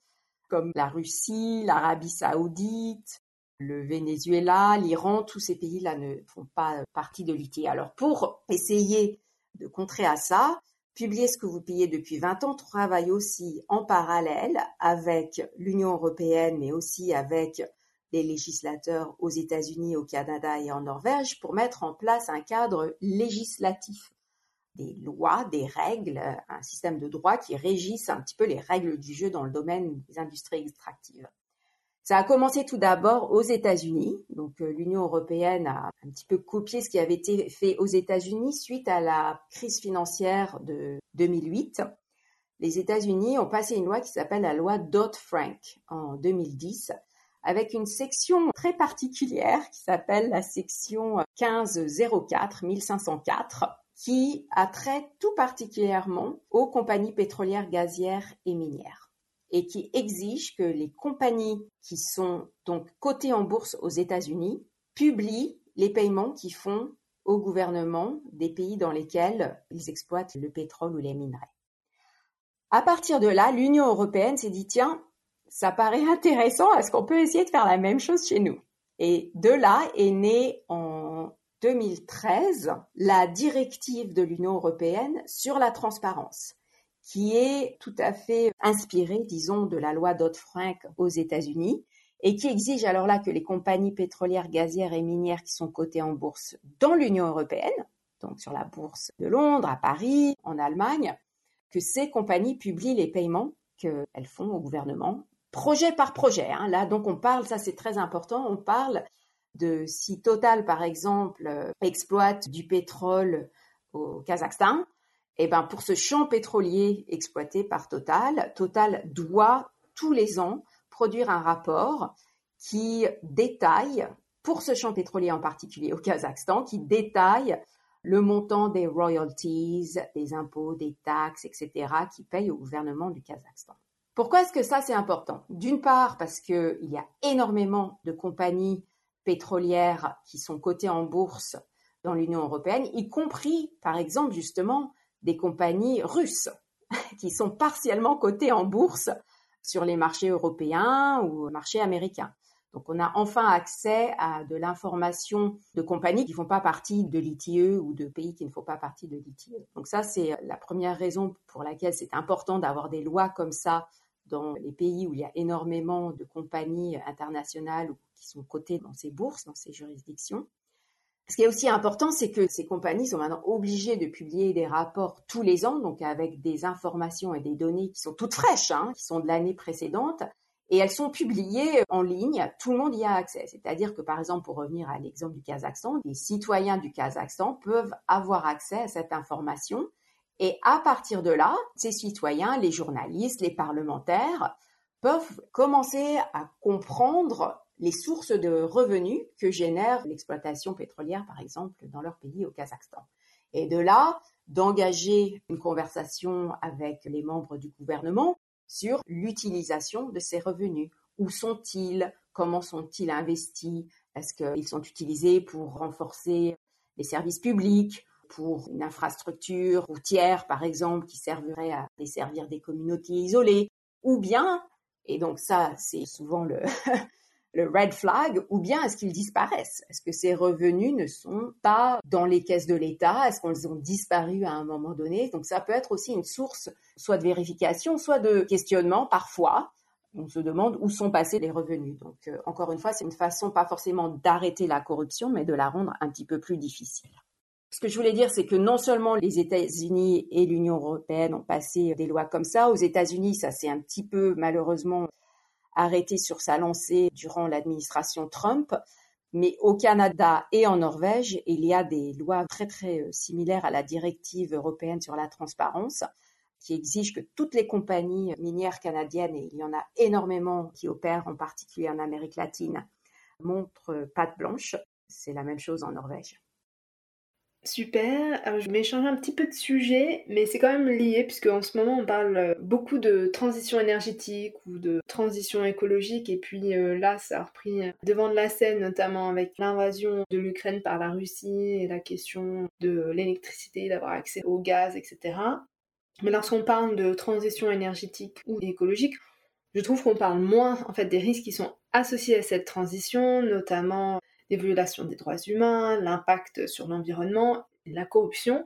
comme la Russie, l'Arabie saoudite, le Venezuela, l'Iran, tous ces pays-là ne font pas partie de l'ITIE. Alors pour essayer de contrer à ça, Publier ce que vous payez depuis 20 ans travaille aussi en parallèle avec l'Union européenne, mais aussi avec les législateurs aux États-Unis, au Canada et en Norvège pour mettre en place un cadre législatif, des lois, des règles, un système de droit qui régisse un petit peu les règles du jeu dans le domaine des industries extractives. Ça a commencé tout d'abord aux États-Unis. Donc euh, l'Union européenne a un petit peu copié ce qui avait été fait aux États-Unis suite à la crise financière de 2008. Les États-Unis ont passé une loi qui s'appelle la loi Dodd-Frank en 2010 avec une section très particulière qui s'appelle la section 1504 1504 qui a trait tout particulièrement aux compagnies pétrolières, gazières et minières et qui exige que les compagnies qui sont donc cotées en bourse aux États-Unis publient les paiements qu'ils font au gouvernement des pays dans lesquels ils exploitent le pétrole ou les minerais. À partir de là, l'Union européenne s'est dit tiens, ça paraît intéressant, est-ce qu'on peut essayer de faire la même chose chez nous? Et de là est née en 2013 la directive de l'Union européenne sur la transparence qui est tout à fait inspiré, disons, de la loi Dodd-Frank aux États-Unis et qui exige alors là que les compagnies pétrolières, gazières et minières qui sont cotées en bourse dans l'Union européenne, donc sur la bourse de Londres, à Paris, en Allemagne, que ces compagnies publient les paiements qu'elles font au gouvernement, projet par projet. Hein. Là, donc on parle, ça c'est très important, on parle de si Total, par exemple, exploite du pétrole au Kazakhstan, eh ben, pour ce champ pétrolier exploité par Total, Total doit tous les ans produire un rapport qui détaille, pour ce champ pétrolier en particulier au Kazakhstan, qui détaille le montant des royalties, des impôts, des taxes, etc., qui payent au gouvernement du Kazakhstan. Pourquoi est-ce que ça c'est important? D'une part parce qu'il y a énormément de compagnies pétrolières qui sont cotées en bourse dans l'Union européenne, y compris par exemple justement des compagnies russes qui sont partiellement cotées en bourse sur les marchés européens ou marchés américains. Donc on a enfin accès à de l'information de compagnies qui ne font pas partie de l'ITIE ou de pays qui ne font pas partie de l'ITIE. Donc ça, c'est la première raison pour laquelle c'est important d'avoir des lois comme ça dans les pays où il y a énormément de compagnies internationales qui sont cotées dans ces bourses, dans ces juridictions. Ce qui est aussi important, c'est que ces compagnies sont maintenant obligées de publier des rapports tous les ans, donc avec des informations et des données qui sont toutes fraîches, hein, qui sont de l'année précédente, et elles sont publiées en ligne, tout le monde y a accès. C'est-à-dire que, par exemple, pour revenir à l'exemple du Kazakhstan, les citoyens du Kazakhstan peuvent avoir accès à cette information, et à partir de là, ces citoyens, les journalistes, les parlementaires, peuvent commencer à comprendre les sources de revenus que génère l'exploitation pétrolière, par exemple, dans leur pays, au Kazakhstan. Et de là, d'engager une conversation avec les membres du gouvernement sur l'utilisation de ces revenus. Où sont-ils? Comment sont-ils investis? Est-ce qu'ils sont utilisés pour renforcer les services publics pour une infrastructure routière, par exemple, qui servirait à desservir des communautés isolées, ou bien, et donc ça, c'est souvent le, le red flag ou bien est-ce qu'ils disparaissent? Est-ce que ces revenus ne sont pas dans les caisses de l'État? Est-ce qu'ils ont disparu à un moment donné? Donc ça peut être aussi une source soit de vérification, soit de questionnement parfois. On se demande où sont passés les revenus. Donc euh, encore une fois, c'est une façon pas forcément d'arrêter la corruption, mais de la rendre un petit peu plus difficile. Ce que je voulais dire, c'est que non seulement les États-Unis et l'Union européenne ont passé des lois comme ça, aux États-Unis, ça s'est un petit peu malheureusement arrêté sur sa lancée durant l'administration Trump. Mais au Canada et en Norvège, il y a des lois très très euh, similaires à la directive européenne sur la transparence qui exige que toutes les compagnies minières canadiennes, et il y en a énormément qui opèrent en particulier en Amérique latine, montrent patte blanche. C'est la même chose en Norvège. Super. Je vais changer un petit peu de sujet, mais c'est quand même lié, puisque en ce moment, on parle euh, beaucoup de transition énergétique ou de transition écologique, et puis euh, là, ça a repris devant de la scène, notamment avec l'invasion de l'Ukraine par la Russie et la question de l'électricité, d'avoir accès au gaz, etc. Mais lorsqu'on parle de transition énergétique ou écologique, je trouve qu'on parle moins en fait des risques qui sont associés à cette transition, notamment des violations des droits humains, l'impact sur l'environnement, la corruption.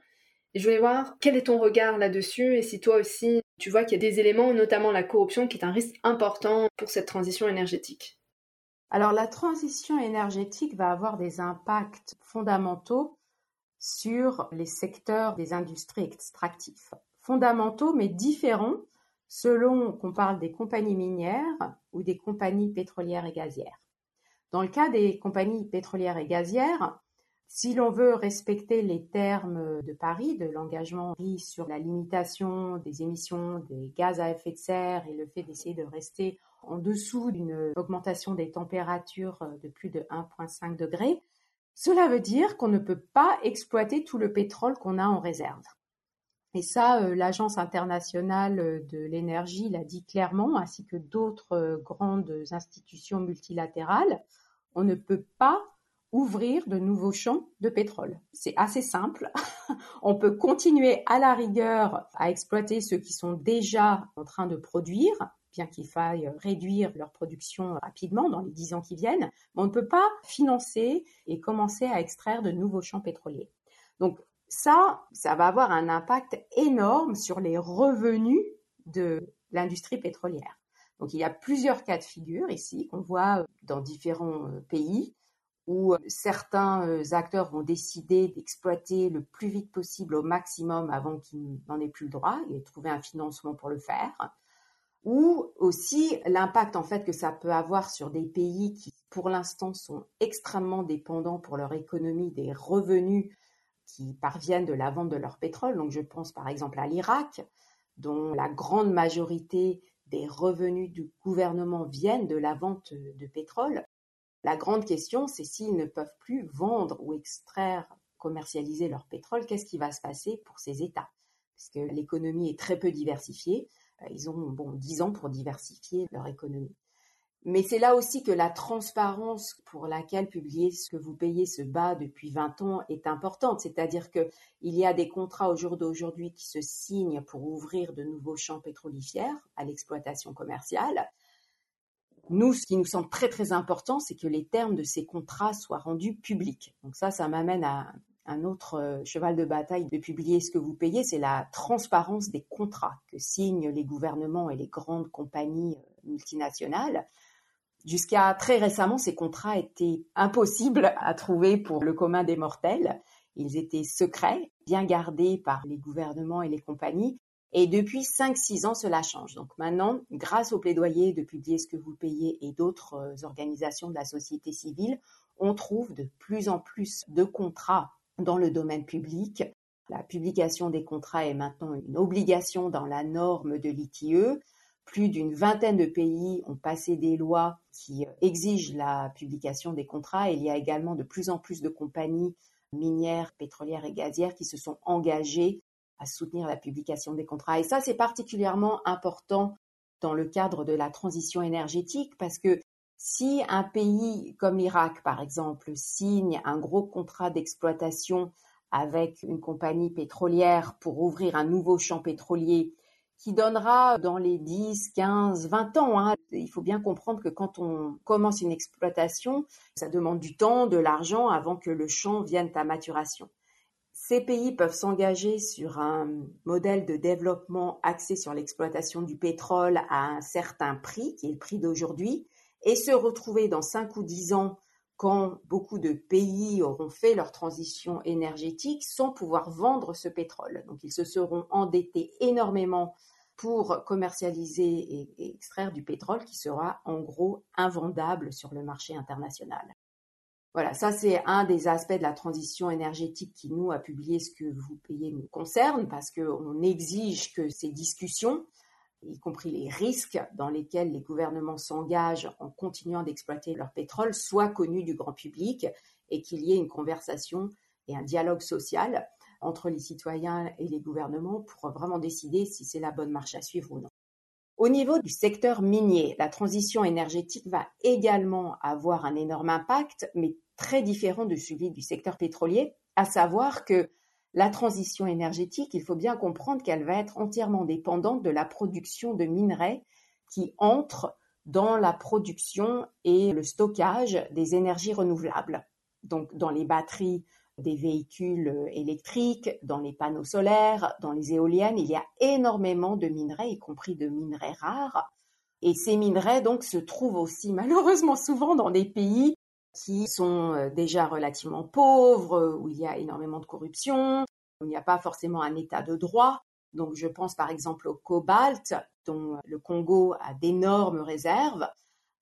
Je voulais voir quel est ton regard là-dessus et si toi aussi tu vois qu'il y a des éléments, notamment la corruption, qui est un risque important pour cette transition énergétique? Alors la transition énergétique va avoir des impacts fondamentaux sur les secteurs des industries extractives. Fondamentaux mais différents selon qu'on parle des compagnies minières ou des compagnies pétrolières et gazières. Dans le cas des compagnies pétrolières et gazières, si l'on veut respecter les termes de Paris, de l'engagement pris sur la limitation des émissions des gaz à effet de serre et le fait d'essayer de rester en dessous d'une augmentation des températures de plus de 1,5 degré, cela veut dire qu'on ne peut pas exploiter tout le pétrole qu'on a en réserve. Et ça, euh, l'Agence internationale de l'énergie l'a dit clairement, ainsi que d'autres euh, grandes institutions multilatérales on ne peut pas ouvrir de nouveaux champs de pétrole. C'est assez simple. on peut continuer à la rigueur à exploiter ceux qui sont déjà en train de produire, bien qu'il faille réduire leur production rapidement dans les dix ans qui viennent, mais on ne peut pas financer et commencer à extraire de nouveaux champs pétroliers. Donc ça, ça va avoir un impact énorme sur les revenus de l'industrie pétrolière. Donc il y a plusieurs cas de figure ici qu'on voit euh, dans différents euh, pays où euh, certains acteurs vont décider d'exploiter le plus vite possible au maximum avant qu'ils n'en aient plus le droit et trouver un financement pour le faire. Ou aussi l'impact en fait que ça peut avoir sur des pays qui pour l'instant sont extrêmement dépendants pour leur économie des revenus qui parviennent de la vente de leur pétrole. Donc je pense par exemple à l'Irak, dont la grande majorité des revenus du gouvernement viennent de la vente de pétrole. La grande question, c'est s'ils ne peuvent plus vendre ou extraire, commercialiser leur pétrole, qu'est-ce qui va se passer pour ces États? Puisque l'économie est très peu diversifiée. Euh, ils ont bon, 10 ans pour diversifier leur économie. Mais c'est là aussi que la transparence pour laquelle publier ce que vous payez se bat depuis 20 ans est importante. C'est-à-dire qu'il y a des contrats au jour d'aujourd'hui qui se signent pour ouvrir de nouveaux champs pétrolifères à l'exploitation commerciale. Nous, ce qui nous semble très très important, c'est que les termes de ces contrats soient rendus publics. Donc ça, ça m'amène à un autre euh, cheval de bataille de publier ce que vous payez, c'est la transparence des contrats que signent les gouvernements et les grandes compagnies euh, multinationales. Jusqu'à très récemment, ces contrats étaient impossibles à trouver pour le commun des mortels. Ils étaient secrets, bien gardés par les gouvernements et les compagnies. Et depuis 5-6 ans, cela change. Donc maintenant, grâce au plaidoyer de publier ce que vous payez et d'autres euh, organisations de la société civile, on trouve de plus en plus de contrats dans le domaine public. La publication des contrats est maintenant une obligation dans la norme de l'ITE. Plus d'une vingtaine de pays ont passé des lois qui euh, exigent la publication des contrats. il y a également de plus en plus de compagnies minières, pétrolières et gazières qui se sont engagées à soutenir la publication des contrats. Et ça, c'est particulièrement important dans le cadre de la transition énergétique parce que si un pays comme l'Irak, par exemple, signe un gros contrat d'exploitation avec une compagnie pétrolière pour ouvrir un nouveau champ pétrolier qui donnera dans les 10, 15, 20 ans. Hein. Il faut bien comprendre que quand on commence une exploitation, ça demande du temps, de l'argent avant que le champ vienne à maturation. Ces pays peuvent s'engager sur un modèle de développement axé sur l'exploitation du pétrole à un certain prix, qui est le prix d'aujourd'hui, et se retrouver dans 5 ou 10 ans quand beaucoup de pays auront fait leur transition énergétique sans pouvoir vendre ce pétrole. Donc ils se seront endettés énormément pour commercialiser et, extraire du pétrole qui sera en gros invendable sur le marché international. Voilà, ça c'est un des aspects de la transition énergétique qui nous a publié ce que vous payez nous concerne parce qu'on exige que ces discussions y compris les risques dans lesquels les gouvernements s'engagent en continuant d'exploiter leur pétrole, soient connus du grand public et qu'il y ait une conversation et un dialogue social entre les citoyens et les gouvernements pour vraiment décider si c'est la bonne marche à suivre ou non. Au niveau du secteur minier, la transition énergétique va également avoir un énorme impact, mais très différent de celui du secteur pétrolier, à savoir que la transition énergétique, il faut bien comprendre qu'elle va être entièrement dépendante de la production de minerais qui entrent dans la production et le stockage des énergies renouvelables. Donc dans les batteries des véhicules électriques, dans les panneaux solaires, dans les éoliennes, il y a énormément de minerais, y compris de minerais rares. Et ces minerais, donc, se trouvent aussi malheureusement souvent dans des pays qui sont euh, déjà relativement pauvres, où il y a énormément de corruption, où il n'y a pas forcément un état de droit. Donc je pense par exemple au cobalt, dont le Congo a d'énormes réserves.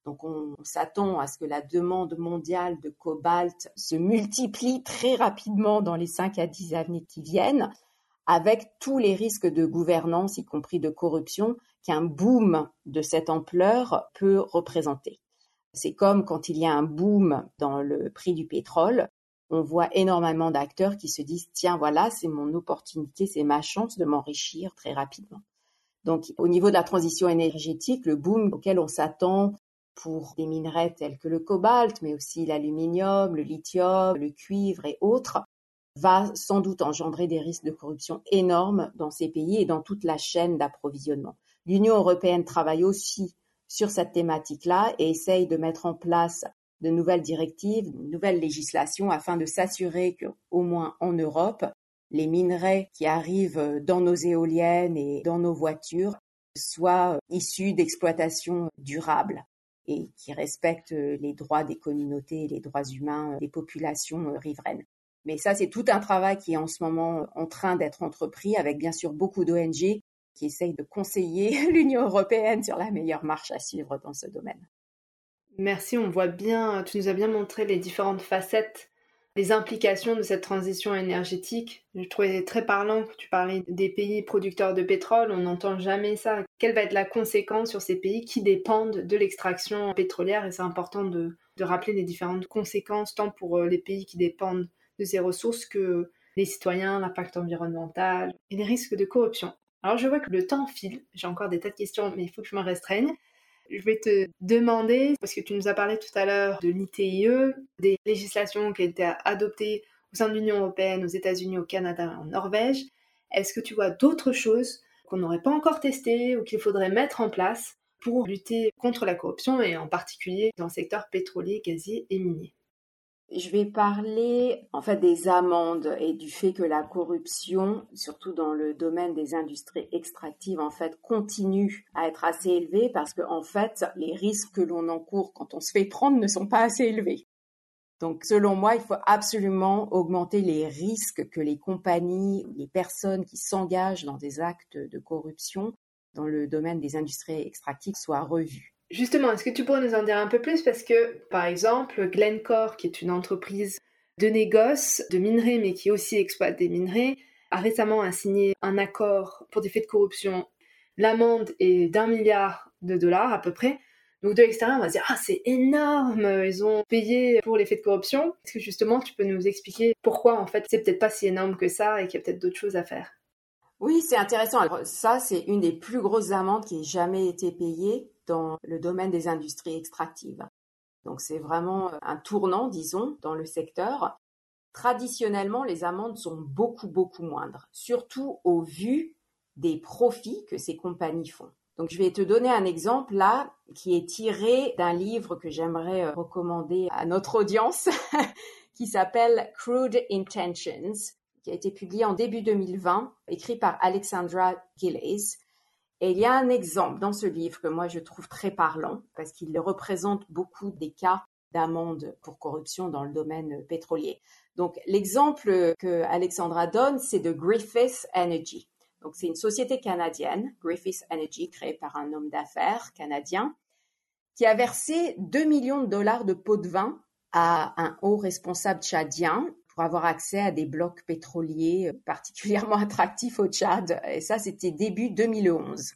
Donc on s'attend à ce que la demande mondiale de cobalt se multiplie très rapidement dans les 5 à 10 années qui viennent, avec tous les risques de gouvernance, y compris de corruption, qu'un boom de cette ampleur peut représenter. C'est comme quand il y a un boom dans le prix du pétrole, on voit énormément d'acteurs qui se disent tiens voilà c'est mon opportunité, c'est ma chance de m'enrichir très rapidement. Donc au niveau de la transition énergétique, le boom auquel on s'attend pour des minerais tels que le cobalt, mais aussi l'aluminium, le lithium, le cuivre et autres, va sans doute engendrer des risques de corruption énormes dans ces pays et dans toute la chaîne d'approvisionnement. L'Union européenne travaille aussi sur cette thématique-là et essaye de mettre en place de nouvelles directives, de nouvelles législations afin de s'assurer qu'au moins en Europe, les minerais qui arrivent dans nos éoliennes et dans nos voitures soient issus d'exploitations durables et qui respectent les droits des communautés les droits humains des populations riveraines. Mais ça, c'est tout un travail qui est en ce moment en train d'être entrepris avec bien sûr beaucoup d'ONG qui essaye de conseiller l'Union européenne sur la meilleure marche à suivre dans ce domaine. Merci, on voit bien, tu nous as bien montré les différentes facettes, les implications de cette transition énergétique. Je trouvais très parlant que tu parlais des pays producteurs de pétrole, on n'entend jamais ça. Quelle va être la conséquence sur ces pays qui dépendent de l'extraction pétrolière? Et c'est important de, de rappeler les différentes conséquences, tant pour euh, les pays qui dépendent de ces ressources que les citoyens, l'impact environnemental et les risques de corruption. Alors je vois que le temps file, j'ai encore des tas de questions, mais il faut que je me restreigne. Je vais te demander, parce que tu nous as parlé tout à l'heure de l'ITIE, des législations qui ont été adoptées au sein de l'Union européenne, aux États-Unis, au Canada, en Norvège. Est-ce que tu vois d'autres choses qu'on n'aurait pas encore testées ou qu'il faudrait mettre en place pour lutter contre la corruption et en particulier dans le secteur pétrolier, gazier et minier? Je vais parler en fait des amendes et du fait que la corruption, surtout dans le domaine des industries extractives, en fait, continue à être assez élevée parce que en fait, les risques que l'on encourt quand on se fait prendre ne sont pas assez élevés. Donc, selon moi, il faut absolument augmenter les risques que les compagnies, les personnes qui s'engagent dans des actes de corruption dans le domaine des industries extractives soient revues. Justement, est-ce que tu pourrais nous en dire un peu plus? Parce que, par exemple, Glencore, qui est une entreprise de négoce, de minerais, mais qui aussi exploite des minerais, a récemment signé un accord pour des faits de corruption. L'amende est d'un milliard de dollars à peu près. Donc de l'extérieur, on va se dire ah c'est énorme, ils ont payé pour les faits de corruption. Est-ce que justement tu peux nous expliquer pourquoi en fait c'est peut-être pas si énorme que ça et qu'il y a peut-être d'autres choses à faire? Oui, c'est intéressant. Alors ça c'est une des plus grosses amendes qui ait jamais été payée dans le domaine des industries extractives. Donc c'est vraiment euh, un tournant, disons, dans le secteur. Traditionnellement, les amendes sont beaucoup, beaucoup moindres, surtout au vu des profits que ces compagnies font. Donc je vais te donner un exemple là qui est tiré d'un livre que j'aimerais euh, recommander à notre audience qui s'appelle Crude Intentions qui a été publié en début 2020, écrit par Alexandra Gillies. Et il y a un exemple dans ce livre que moi je trouve très parlant parce qu'il représente beaucoup des cas d'amende pour corruption dans le domaine pétrolier. Donc l'exemple que Alexandra donne, c'est de Griffith Energy. Donc c'est une société canadienne, Griffith Energy, créée par un homme d'affaires canadien, qui a versé 2 millions de dollars de pots de vin à un haut responsable tchadien pour avoir accès à des blocs pétroliers particulièrement attractifs au Tchad. Et ça, c'était début 2011.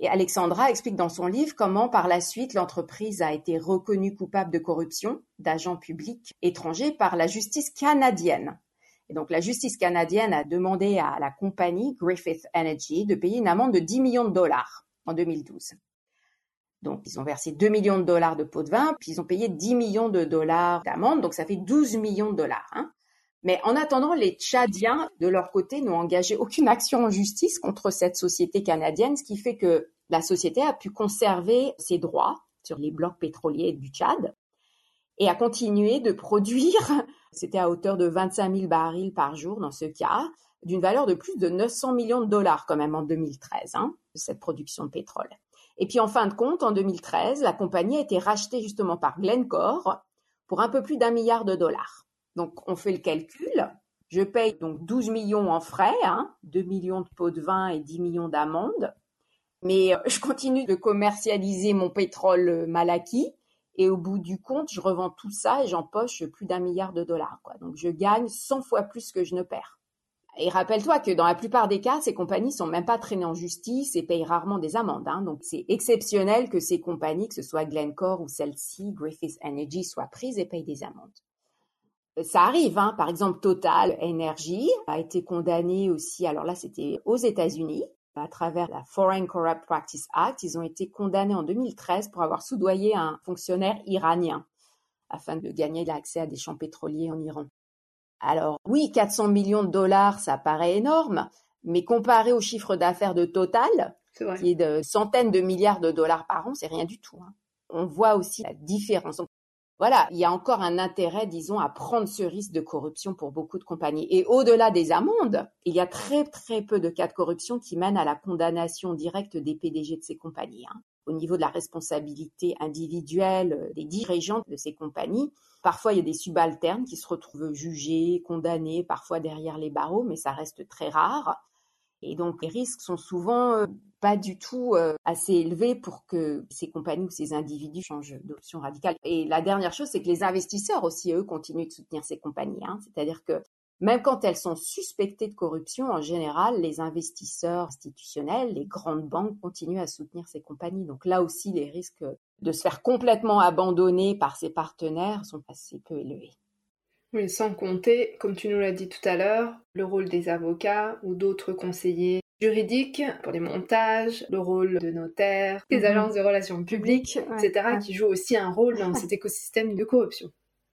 Et Alexandra explique dans son livre comment par la suite l'entreprise a été reconnue coupable de corruption d'agents publics étrangers par la justice canadienne. Et donc la justice canadienne a demandé à la compagnie Griffith Energy de payer une amende de 10 millions de dollars en 2012. Donc ils ont versé 2 millions de dollars de pots de vin, puis ils ont payé 10 millions de dollars d'amende, donc ça fait 12 millions de dollars. Hein. Mais en attendant, les Tchadiens, de leur côté, n'ont engagé aucune action en justice contre cette société canadienne, ce qui fait que la société a pu conserver ses droits sur les blocs pétroliers du Tchad et a continué de produire, c'était à hauteur de 25 000 barils par jour dans ce cas, d'une valeur de plus de 900 millions de dollars quand même en 2013, hein, cette production de pétrole. Et puis en fin de compte, en 2013, la compagnie a été rachetée justement par Glencore pour un peu plus d'un milliard de dollars. Donc, on fait le calcul. Je paye donc 12 millions en frais, hein, 2 millions de pots de vin et 10 millions d'amendes. Mais euh, je continue de commercialiser mon pétrole euh, mal acquis. Et au bout du compte, je revends tout ça et j'empoche plus d'un milliard de dollars. Donc, je gagne 100 fois plus que je ne perds. Et rappelle-toi que dans la plupart des cas, ces compagnies sont même pas traînées en justice et payent rarement des amendes. Hein. Donc c'est exceptionnel que ces compagnies, que ce soit Glencore ou celle-ci, Griffith Energy, soient prises et payent des amendes ça arrive, hein. par exemple Total Energy a été condamné aussi, alors là c'était aux États-Unis, à travers la Foreign Corrupt Practice Act, ils ont été condamnés en 2013 pour avoir soudoyé un fonctionnaire iranien afin de gagner l'accès à des champs pétroliers en Iran. Alors oui, 400 millions de dollars, ça paraît énorme, mais comparé au chiffre d'affaires de Total, qui est de centaines de milliards de dollars par an, c'est rien du tout. Hein. On voit aussi la différence voilà, il y a encore un intérêt, disons, à prendre ce risque de corruption pour beaucoup de compagnies. Et au-delà des amendes, il y a très très peu de cas de corruption qui mènent à la condamnation directe des PDG de ces compagnies. Hein. Au niveau de la responsabilité individuelle des dirigeants de ces compagnies, parfois il y a des subalternes qui se retrouvent jugés, condamnés, parfois derrière les barreaux, mais ça reste très rare. Et donc les risques sont souvent euh, pas du tout euh, assez élevés pour que ces compagnies ou ces individus changent d'option radicale. Et la dernière chose, c'est que les investisseurs aussi, eux, continuent de soutenir ces compagnies. Hein. C'est-à-dire que même quand elles sont suspectées de corruption, en général, les investisseurs institutionnels, les grandes banques continuent à soutenir ces compagnies. Donc là aussi, les risques de se faire complètement abandonner par ces partenaires sont assez peu élevés. Oui, sans compter, comme tu nous l'as dit tout à l'heure, le rôle des avocats ou d'autres conseillers juridiques pour les montages, le rôle de notaires, des mhm. agences de relations publiques, etc., qui jouent aussi un rôle dans cet écosystème de corruption.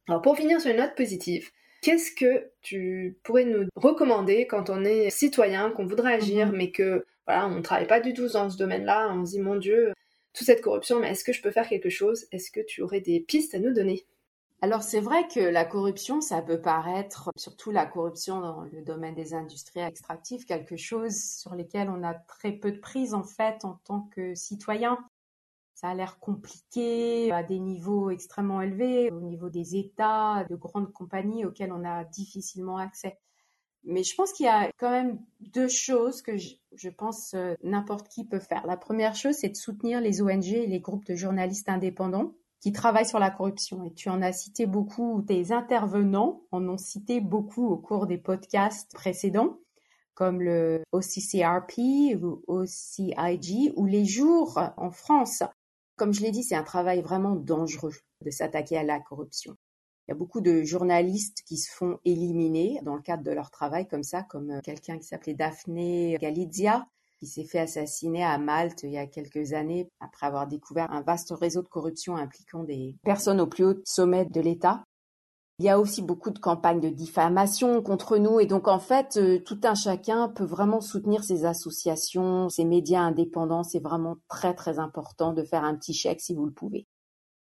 Alors pour finir sur une note positive, qu'est-ce que tu pourrais nous recommander quand on est citoyen, qu'on voudrait agir, mhm. mais que voilà, on ne travaille pas du tout dans ce domaine-là, on se dit mon Dieu, toute cette corruption, mais est-ce que je peux faire quelque chose? Est-ce que tu aurais des pistes à nous donner? Alors c'est vrai que la corruption, ça peut paraître, surtout la corruption dans le domaine des industries extractives, quelque chose sur lesquels on a très peu de prise en fait en tant que citoyen. Ça a l'air compliqué à des niveaux extrêmement élevés, au niveau des États, de grandes compagnies auxquelles on a difficilement accès. Mais je pense qu'il y a quand même deux choses que je, pense euh, n'importe qui peut faire. La première chose, c'est de soutenir les ONG et les groupes de journalistes indépendants qui travaillent sur la corruption. Et tu en as cité beaucoup, tes intervenants en ont cité beaucoup au cours des podcasts précédents, comme le OCCRP ou OCIG, ou les jours en France. Comme je l'ai dit, c'est un travail vraiment dangereux de s'attaquer à la corruption. Il y a beaucoup de journalistes qui se font éliminer dans le cadre de leur travail comme ça, comme quelqu'un qui s'appelait Daphne Galizia, qui s'est fait assassiner à Malte il y a quelques années après avoir découvert un vaste réseau de corruption impliquant des personnes au plus haut sommet de l'État. Il y a aussi beaucoup de campagnes de diffamation contre nous et donc en fait, euh, tout un chacun peut vraiment soutenir ces associations, ces médias indépendants. C'est vraiment très très important de faire un petit chèque si vous le pouvez.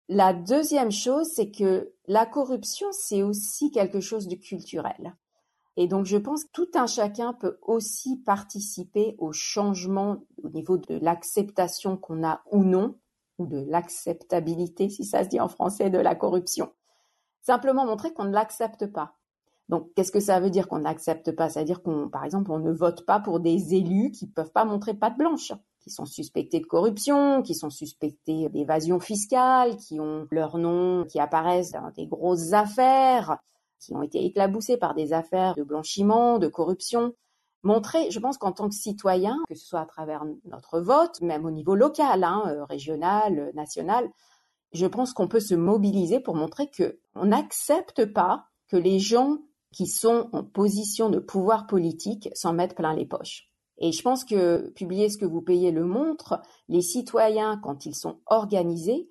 La deuxième chose, c'est que la corruption, c'est aussi quelque chose de culturel. Et donc, je pense que tout un chacun peut aussi participer au changement au niveau de l'acceptation qu'on a ou non, ou de l'acceptabilité, si ça se dit en français, de la corruption. Simplement montrer qu'on ne l'accepte pas. Donc, qu'est-ce que ça veut dire qu'on n'accepte pas? Ça veut dire qu'on, par exemple, on ne vote pas pour des élus qui ne peuvent pas montrer patte blanche, qui sont suspectés de corruption, qui sont suspectés d'évasion fiscale, qui ont leur nom qui apparaissent dans des grosses affaires, qui ont été éclaboussés par des affaires de blanchiment, de corruption. Montrer, je pense qu'en tant que citoyen, que ce soit à travers notre vote, même au niveau local, hein, euh, régional, national, je pense qu'on peut se mobiliser pour montrer que on n'accepte pas que les gens qui sont en position de pouvoir politique s'en mettent plein les poches. Et je pense que publier ce que vous payez le montre, les citoyens, quand ils sont organisés,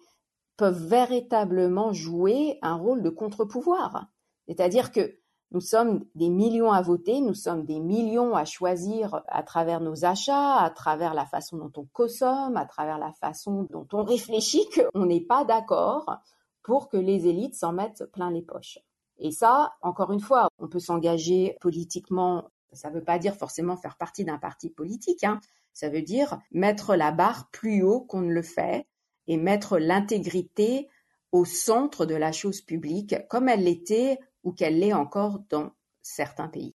peuvent véritablement jouer un rôle de contre-pouvoir. C'est-à-dire que nous sommes des millions à voter, nous sommes des millions à choisir à travers nos achats, à travers la façon dont on consomme, à travers la façon dont on réfléchit qu'on n'est pas d'accord pour que les élites s'en mettent plein les poches. Et ça, encore une fois, on peut s'engager politiquement. Ça ne veut pas dire forcément faire partie d'un parti politique. Hein. Ça veut dire mettre la barre plus haut qu'on ne le fait et mettre l'intégrité au centre de la chose publique, comme elle l'était ou qu'elle l'est encore dans certains pays.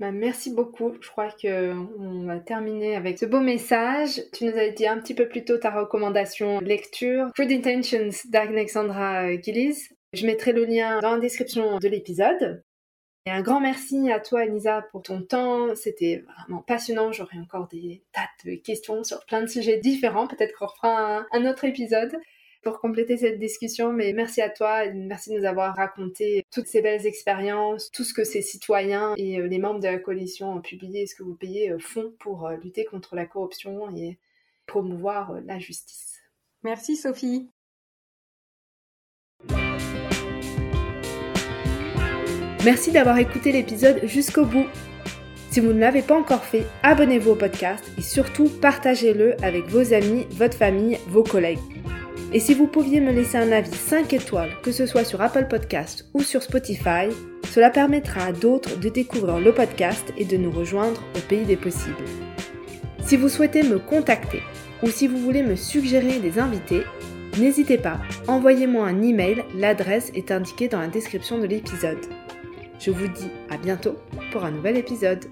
Bah, merci beaucoup. Je crois qu'on va terminer avec ce beau message. Tu nous as dit un petit peu plus tôt ta recommandation lecture, Good Intentions d'Alexandra Gillis. Je mettrai le lien dans la description de l'épisode. Et un grand merci à toi, Elisa, pour ton temps. C'était vraiment passionnant. J'aurai encore des tas de questions sur plein de sujets différents. Peut-être qu'on refera un autre épisode pour compléter cette discussion. Mais merci à toi, merci de nous avoir raconté toutes ces belles expériences, tout ce que ces citoyens et euh, les membres de la coalition ont publié, ce que vous payez euh, font pour euh, lutter contre la corruption et promouvoir la justice. Merci Sophie. Merci d'avoir écouté l'épisode jusqu'au bout. Si vous ne l'avez pas encore fait, abonnez-vous au podcast et surtout partagez-le avec vos amis, votre famille, vos collègues. Et si vous pouviez me laisser un avis 5 étoiles, que ce soit sur Apple Podcast ou sur Spotify, cela permettra à d'autres de découvrir le podcast et de nous rejoindre au pays des possibles. Si vous souhaitez me contacter ou si vous voulez me suggérer des invités, n'hésitez pas, envoyez-moi un email, l'adresse est indiquée dans la description de l'épisode. Je vous dis à bientôt pour un nouvel épisode.